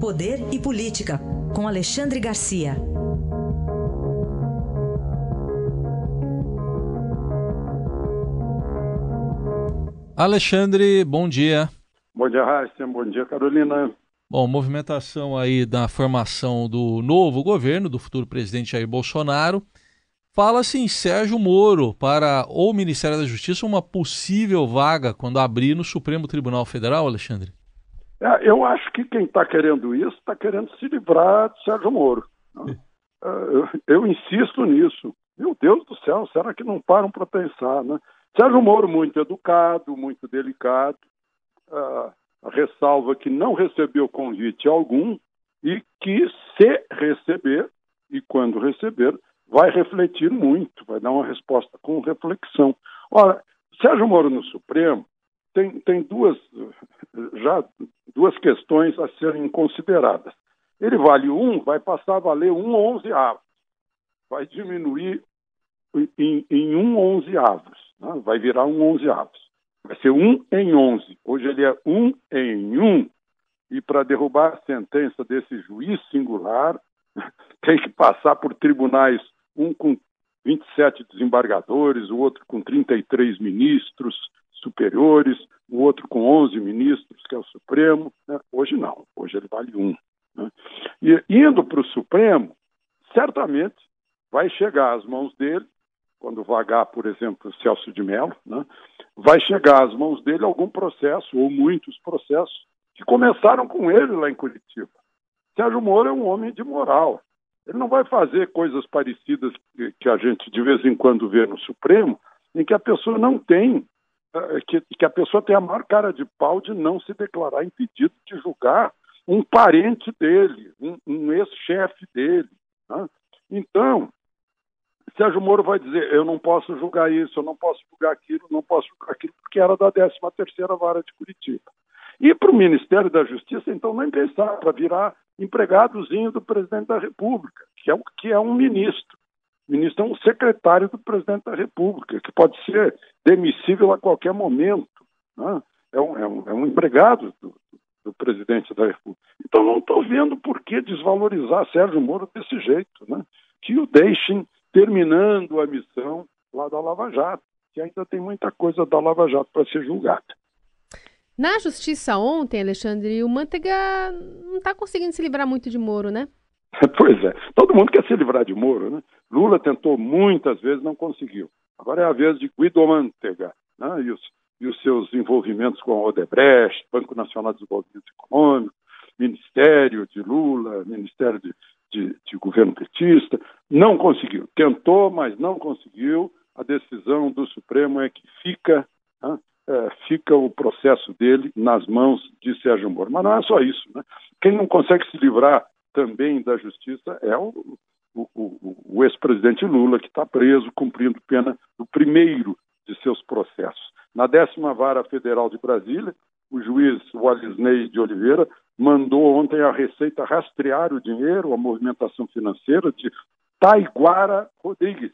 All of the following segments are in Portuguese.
Poder e Política, com Alexandre Garcia. Alexandre, bom dia. Bom dia, Raíssa. Bom dia, Carolina. Bom, movimentação aí da formação do novo governo, do futuro presidente Jair Bolsonaro. Fala-se em Sérgio Moro para o Ministério da Justiça uma possível vaga quando abrir no Supremo Tribunal Federal, Alexandre? É, eu acho que quem está querendo isso está querendo se livrar de Sérgio Moro. Né? É, eu, eu, insisto nisso. Meu Deus do céu, será que não param para pensar? Né? Sérgio Moro, muito educado, muito delicado, uh, ressalva que não recebeu convite algum e que, se receber, e quando receber, vai refletir muito, vai dar uma resposta com reflexão. Ora, Sérgio Moro no Supremo tem, tem duas, já duas questões a serem consideradas. Ele vale um, vai passar a valer um onzeavo. Vai diminuir em, em um onzeavos. Né? Vai virar um onzeavos. Vai ser um em onze. Hoje ele é um em um. E para derrubar a sentença desse juiz singular, tem que passar por tribunais, um com 27 desembargadores, o outro com 33 ministros, superiores, o outro com 11 ministros, que é o Supremo. Né? Hoje não, hoje ele vale um. Né? E indo para o Supremo, certamente vai chegar às mãos dele, quando vagar, por exemplo, Celso de Mello, né? vai chegar às mãos dele algum processo, ou muitos processos, que começaram com ele lá em Curitiba. Sérgio Moro é um homem de moral. Ele não vai fazer coisas parecidas que, que a gente de vez em quando vê no Supremo, em que a pessoa não tem que, que, a pessoa tem a maior cara de pau de não se declarar impedido de julgar um parente dele, um, um ex-chefe dele. Né? Então, Sérgio Moro vai dizer: eu não posso julgar isso, eu não posso julgar aquilo, não posso julgar aquilo, porque era da 13 Vara de Curitiba. E para o Ministério da Justiça, então, nem pensar, para virar empregadozinho do presidente da República, que é, que é um ministro. Ministro é um secretário do presidente da República, que pode ser demissível a qualquer momento. Né? É, um, é, um, é, um, empregado do, do, presidente da República. Então não estou vendo por que desvalorizar Sérgio Moro desse jeito. Né? Que o deixem terminando a missão lá da Lava Jato, que ainda tem muita coisa da Lava Jato para ser julgada. Na justiça ontem, Alexandre, o Manteiga não está conseguindo se livrar muito de Moro, né? Pois é. Todo mundo quer se livrar de Moro, né? Lula tentou muitas vezes, não conseguiu. Agora é a vez de Guido Mantega né? e, os, e os seus envolvimentos com a Odebrecht, Banco Nacional de Desenvolvimento Econômico, Ministério de Lula, Ministério de, de, de governo petista. Não conseguiu. Tentou, mas não conseguiu. A decisão do Supremo é que fica, né? é, fica o processo dele nas mãos de Sérgio Moro. Mas não é só isso. Né? Quem não consegue se livrar também da justiça é o, o, o, o ex-presidente Lula, que está preso, cumprindo pena no primeiro de seus processos. Na décima vara federal de Brasília, o juiz Walisney de Oliveira mandou ontem a Receita rastrear o dinheiro, a movimentação financeira de Taiguara Rodrigues,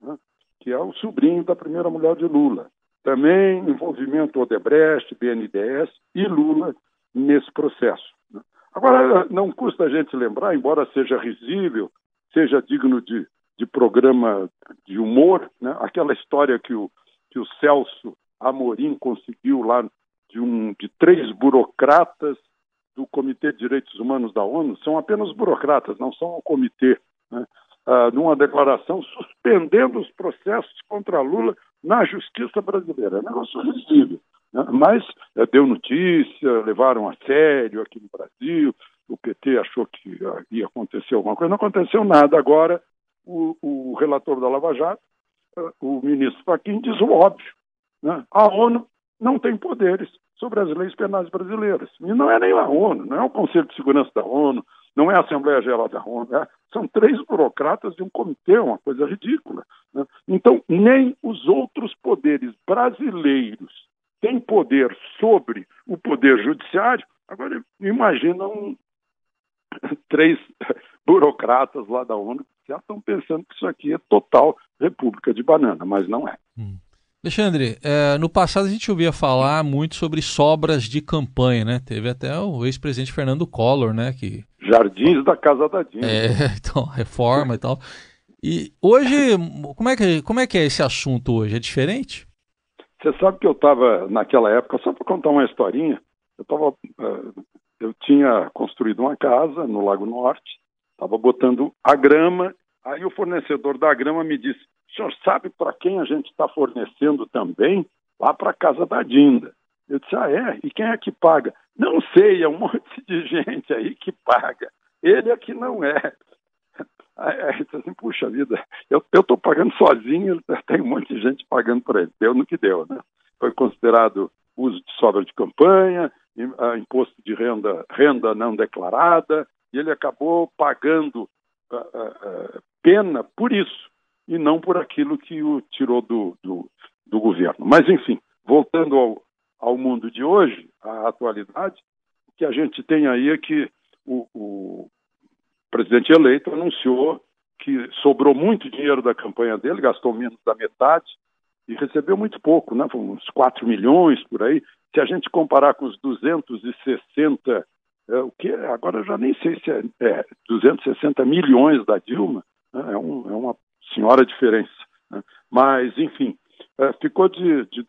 né, que é o sobrinho da primeira mulher de Lula. Também envolvimento Odebrecht, BNDES e Lula nesse processo. Agora, não custa a gente lembrar, embora seja risível, seja digno de, de programa de humor, né? aquela história que o, que o Celso Amorim conseguiu lá de, um, de três burocratas do Comitê de Direitos Humanos da ONU, são apenas burocratas, não são o comitê, né? ah, numa declaração suspendendo os processos contra Lula na justiça brasileira. É um negócio risível. Né? Mas é, deu notícia, levaram a sério aqui no Brasil, o PT achou que ia acontecer alguma coisa, não aconteceu nada. Agora, o, o relator da Lava Jato, é, o ministro Fachin, diz o óbvio. Né? A ONU não tem poderes sobre as leis penais brasileiras. E não é nem a ONU, não é o Conselho de Segurança da ONU, não é a Assembleia Geral da ONU, é, são três burocratas de um comitê, uma coisa ridícula. Né? Então, nem os outros poderes brasileiros têm poder sobre o poder judiciário. Agora, imagina um, três burocratas lá da ONU já estão pensando que isso aqui é total república de banana, mas não é. Hum. Alexandre, é, no passado a gente ouvia falar muito sobre sobras de campanha, né? Teve até o ex-presidente Fernando Collor, né? Que... Jardins da Casa da Dina. É, então, reforma e tal. E hoje, como é, que, como é que é esse assunto hoje? É diferente? Você sabe que eu estava, naquela época, só para contar uma historinha, eu estava. Uh, eu tinha construído uma casa no Lago Norte, estava botando a grama, aí o fornecedor da grama me disse: o senhor sabe para quem a gente está fornecendo também? Lá para a casa da Dinda. Eu disse, ah, é? E quem é que paga? Não sei, é um monte de gente aí que paga. Ele é que não é. Aí, disse assim, puxa vida, eu estou pagando sozinho, tem um monte de gente pagando para ele. Deu no que deu, né? Foi considerado uso de sobra de campanha, imposto de renda, renda não declarada, e ele acabou pagando uh, uh, pena por isso e não por aquilo que o tirou do, do, do governo. Mas, enfim, voltando ao, ao mundo de hoje, à atualidade, o que a gente tem aí é que o, o presidente eleito anunciou que sobrou muito dinheiro da campanha dele, gastou menos da metade e recebeu muito pouco, né? uns 4 milhões por aí. Se a gente comparar com os 260, é, o que agora eu já nem sei se é, é 260 milhões da Dilma, né? é, um, é uma senhora diferença. Né? Mas, enfim, é, ficou de, de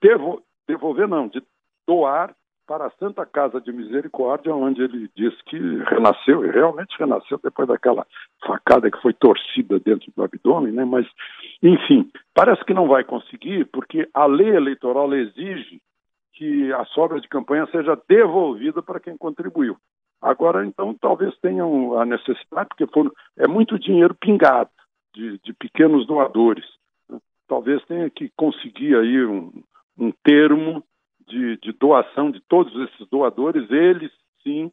devo, devolver, não, de doar para a Santa Casa de Misericórdia, onde ele diz que renasceu, e realmente renasceu depois daquela facada que foi torcida dentro do abdômen, né? Mas, enfim, parece que não vai conseguir, porque a lei eleitoral exige que a sobra de campanha seja devolvida para quem contribuiu. Agora, então, talvez tenham a necessidade, porque for, é muito dinheiro pingado de, de pequenos doadores. Né? Talvez tenha que conseguir aí um, um termo de, de, doação de todos esses doadores, eles sim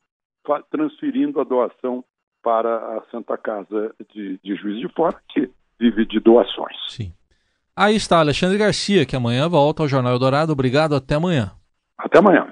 transferindo a doação para a Santa Casa de, de Juiz de Fora, que vive de doações. Sim. Aí está Alexandre Garcia, que amanhã volta ao Jornal Dourado. Obrigado, até amanhã. Até amanhã.